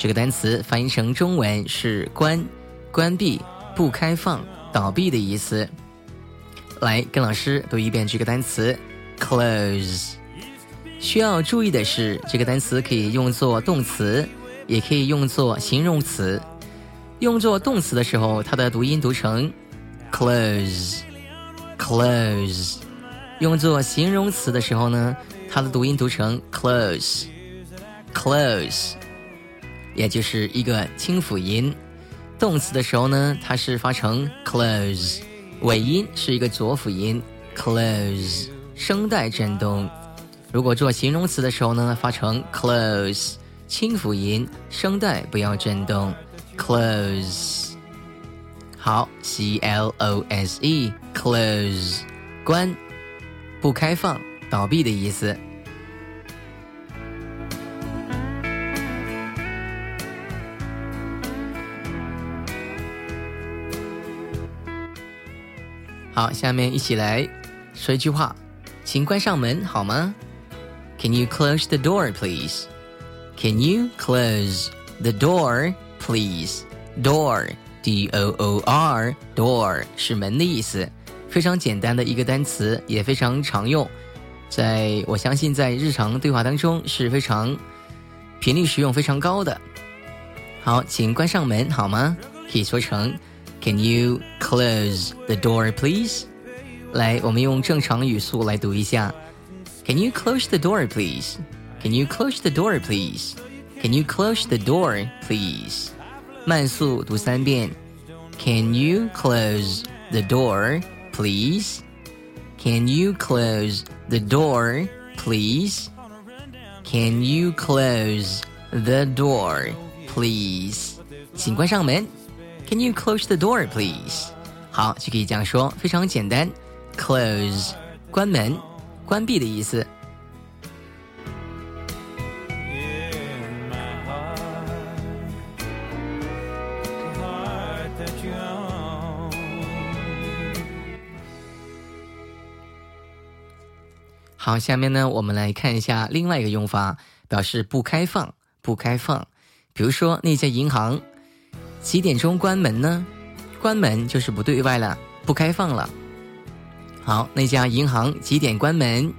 这个单词翻译成中文是“关”、“关闭”、“不开放”、“倒闭”的意思。来，跟老师读一遍这个单词 “close”。需要注意的是，这个单词可以用作动词，也可以用作形容词。用作动词的时候，它的读音读成 “close”，“close”；用作形容词的时候呢，它的读音读成 “close”，“close”。也就是一个清辅音，动词的时候呢，它是发成 close，尾音是一个浊辅音 close，声带震动。如果做形容词的时候呢，发成 close，清辅音，声带不要震动 close。好，c l o s e close，关，不开放，倒闭的意思。好，下面一起来说一句话，请关上门好吗？Can you close the door, please? Can you close the door, please? Door, D-O-O-R, door 是门的意思，非常简单的一个单词，也非常常用，在我相信在日常对话当中是非常频率使用非常高的。好，请关上门好吗？可以说成。Can you close the door, please? 来，我们用正常语速来读一下。Can you close the door, please? Can you close the door, please? Can you close the door, please? 慢速读三遍。Can you close the door, please? Can you close the door, please? Can you close the door, please? 请关上门。 Can you close the door, please？好，就可以这样说，非常简单。Close，关门、关闭的意思。好，下面呢，我们来看一下另外一个用法，表示不开放、不开放。比如说那家银行。几点钟关门呢？关门就是不对外了，不开放了。好，那家银行几点关门？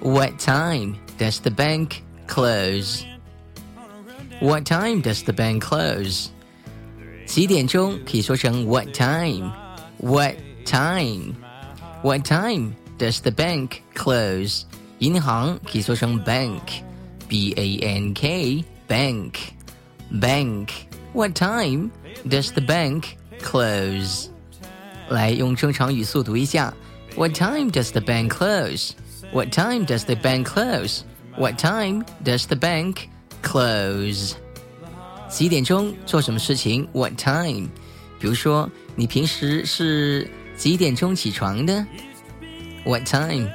What time does the bank close？What time does the bank close？几点钟可以说成 What time？What time？What time does the bank close？银行可以说成 bank，b a n k，bank，bank。 What time does the bank close? 来用正常语速读一下。What time does the bank close? What time does the bank close? What time does the bank close? 几点钟做什么事情？What time？比如说，你平时是几点钟起床的？What time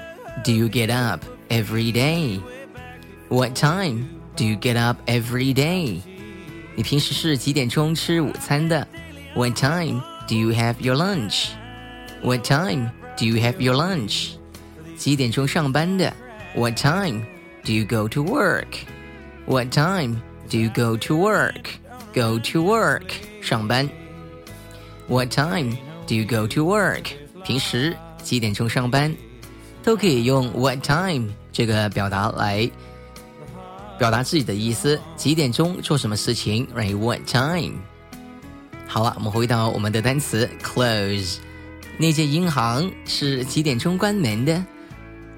do you get up every day? What time do you get up every day? 你平时是几点钟吃午餐的？What time do you have your lunch? What time do you have your lunch? 几点钟上班的？What time do you go to work? What time do you go to work? Go to work 上班。What time do you go to work? 平时几点钟上班？都可以用 What time 这个表达来。表达自己的意思，几点钟做什么事情？Right，what time？好了，我们回到我们的单词 close。那间银行是几点钟关门的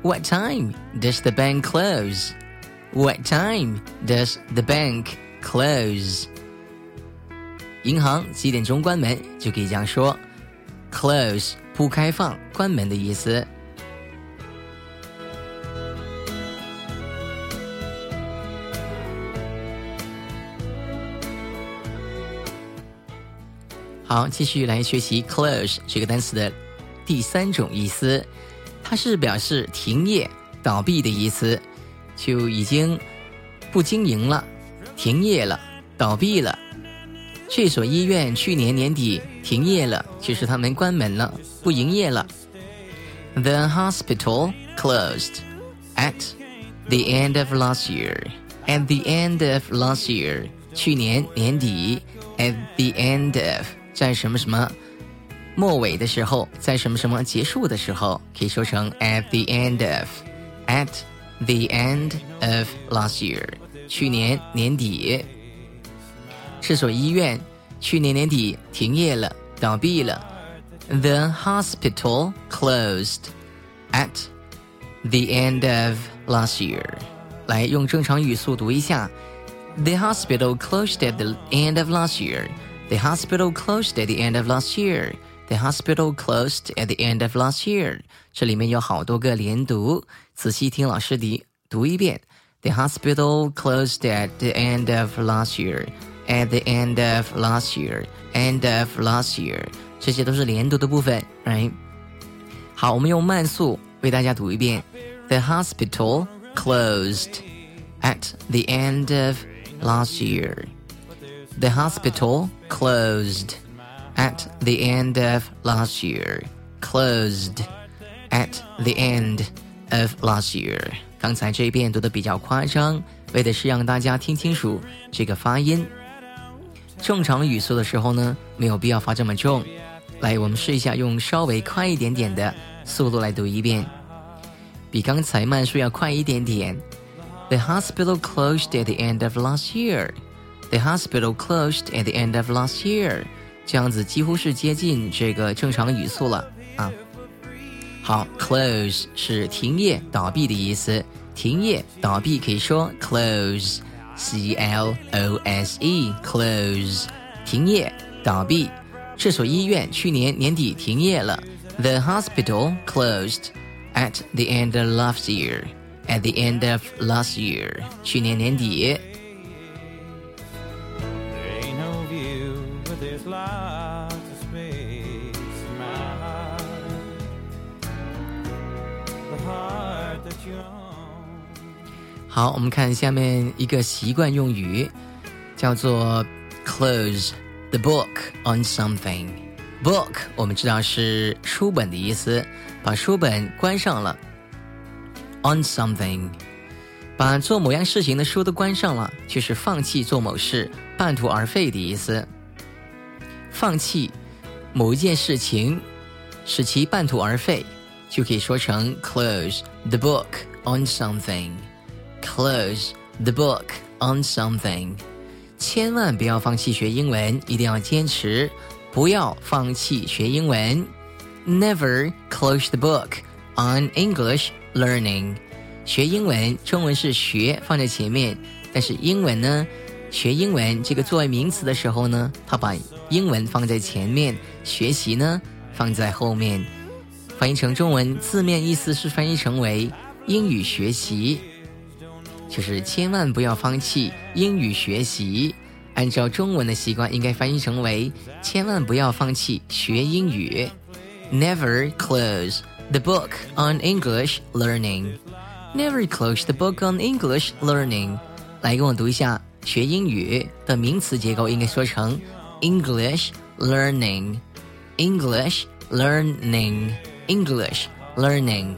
？What time does the bank close？What time does the bank close？银行几点钟关门？就可以这样说，close 不开放、关门的意思。好，继续来学习 close 这个单词的第三种意思，它是表示停业、倒闭的意思，就已经不经营了，停业了，倒闭了。这所医院去年年底停业了，就是他们关门了，不营业了。The hospital closed at the end of last year. At the end of last year，去年年底。At the end of，在什么什么末尾的时候，在什么什么结束的时候，可以说成 at the end of。At the end of last year，去年年底。这所医院去年年底停业了，倒闭了。The hospital closed at the end of last year。来，用正常语速读一下。The hospital closed at the end of last year. The hospital closed at the end of last year. The hospital closed at the end of last year. 这里面有好多个连读，仔细听老师的读一遍。The hospital closed at the end of last year at the end of last year, end of last year，这些都是连读的部分，right？好，我们用慢速为大家读一遍。The hospital closed at the end of last year. The hospital closed at the end of last year. Closed at the end of last year. 刚才这一遍读的比较夸张，为的是让大家听清楚这个发音。正常语速的时候呢，没有必要发这么重。来，我们试一下用稍微快一点点的速度来读一遍，比刚才慢速要快一点点。The hospital closed at the end of last year. The hospital closed at the end of last year. 这样子几乎是接近这个正常语速了啊。好，close 是停业、倒闭的意思。停业、倒闭可以说 close。C L O S E close 停业倒闭，这所医院去年年底停业了。The hospital closed at the end of last year. At the end of last year，去年年底。 好，我们看下面一个习惯用语，叫做 close the book on something。book 我们知道是书本的意思，把书本关上了。on something，把做某样事情的书都关上了，就是放弃做某事，半途而废的意思。放弃某一件事情，使其半途而废，就可以说成 close the book on something。Close the book on something，千万不要放弃学英文，一定要坚持，不要放弃学英文。Never close the book on English learning。学英文，中文是学放在前面，但是英文呢，学英文这个作为名词的时候呢，它把英文放在前面，学习呢放在后面。翻译成中文，字面意思是翻译成为英语学习。就是千万不要放弃英语学习。按照中文的习惯，应该翻译成为“千万不要放弃学英语”。Never close the book on English learning. Never close the book on English learning. 来跟我读一下学英语的名词结构，应该说成 English learning, English learning, English learning。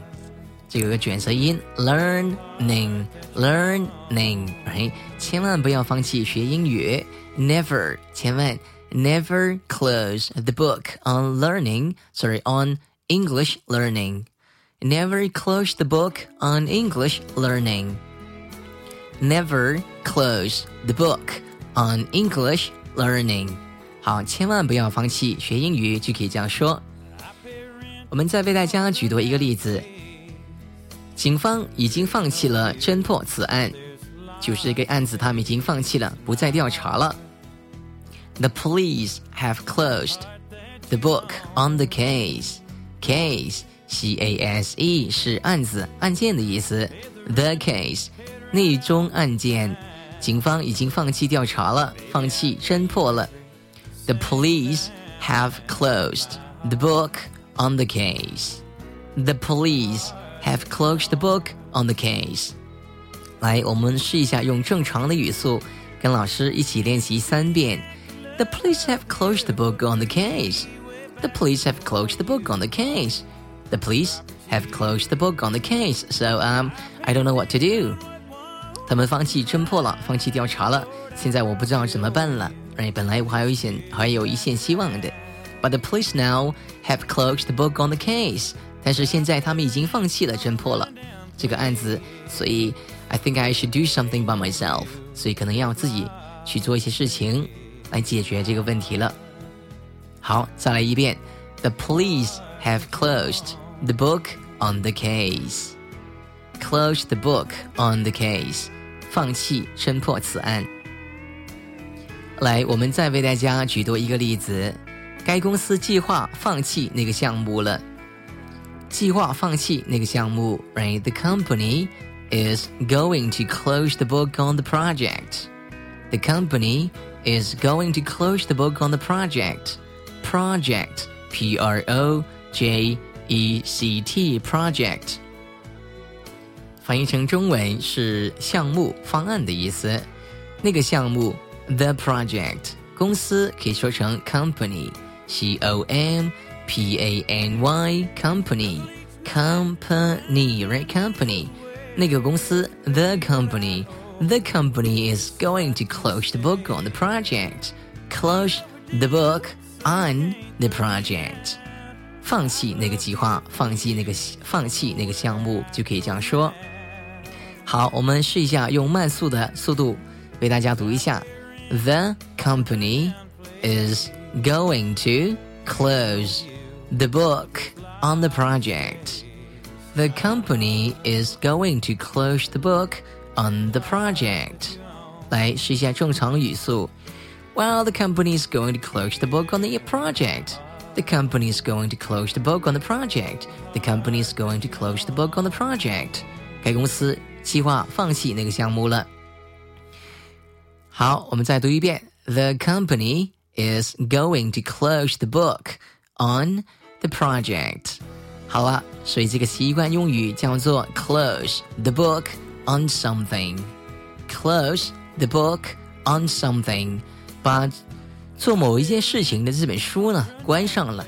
这有个卷舌音，learning，learning，right？千万不要放弃学英语，never，千万，never close the book on learning，sorry，on English learning。Never close the book on English learning. Never close the book on English learning. 好，千万不要放弃学英语，就可以这样说。 我们再为大家举多一个例子。警方已经放弃了侦破此案，就是这个案子，他们已经放弃了，不再调查了。The police have closed the book on the case. Case, C-A-S-E 是案子、案件的意思。The case，内中案件，警方已经放弃调查了，放弃侦破了。The police have closed the book on the case. The police have closed the book on the case. 来，我们试一下用正常的语速跟老师一起练习三遍。The police have closed the book on the case. The police have closed the book on the case. The police have closed the book on the case. So um, I don't know what to do. 他们放弃侦破了，放弃调查了。现在我不知道怎么办了。哎，本来我还有一线，还有一线希望的。 But the police now have closed the book on the case. 但是现在他们已经放弃了侦破了这个案子，所以 I think I should do something by myself. 所以可能要自己去做一些事情来解决这个问题了。好，再来一遍。The police have closed the book on the case. Closed the book on the case. 放弃侦破此案。来，我们再为大家举多一个例子。 该公司计划放弃那个项目了。计划放弃那个项目，right? The company is going to close the book on the project. The company is going to close the book on the project. Project, P R O J E C T, project. 翻译成中文是项目、方案的意思。那个项目，the project，公司可以说成 company，c o m p a n y company，company，right company，那个公司，the company，the company is going to close the book on the project，close the book on the project，放弃那个计划，放弃那个放弃那个项目，就可以这样说。好，我们试一下用慢速的速度为大家读一下。The company is going to close the book on the project. The company is going to close the book on the project. 来试一下正常语速。Well, the company is going to close the book on the project. The company is going to close the book on the project. The company is going to close the book on the project. 该公司计划放弃那个项目了。好，我们再读一遍：The company is going to close the book on the project。好了，所以这个习惯用语叫做 close the book on something。close the book on something，把做某一件事情的这本书呢关上了，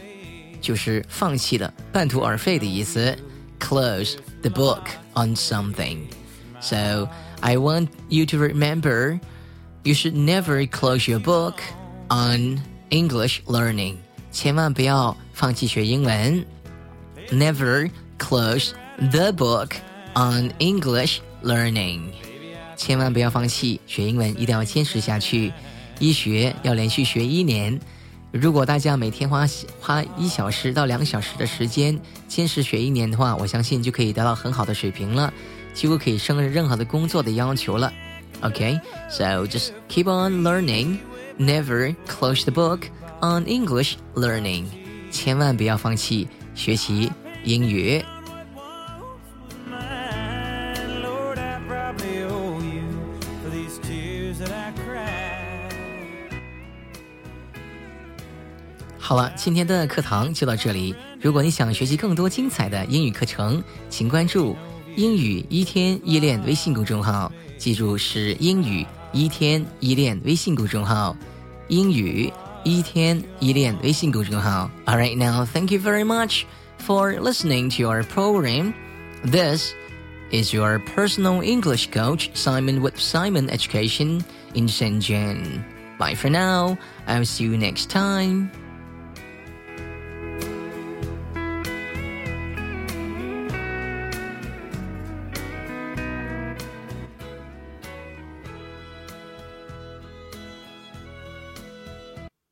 就是放弃了，半途而废的意思。Close the book on something。so I want you to remember you should never close your book on English learning. 千万不要放弃学英文。Never close the book on English learning. 千万不要放弃学英文，一定要坚持下去。一学要连续学一年。如果大家每天花花一小时到两小时的时间坚持学一年的话，我相信就可以达到很好的水平了。几乎可以胜任任何的工作的要求了。OK，so just keep on learning, never close the book on English learning. 千万不要放弃学习英语。好了，今天的课堂就到这里。如果你想学习更多精彩的英语课程，请关注。英语一天一练微信公众号，记住是英语一天一练微信公众号，英语一天一练微信公众号。All right, now thank you very much for listening to our program. This is your personal English coach Simon with Simon Education in Shenzhen. Bye for now. I'll see you next time.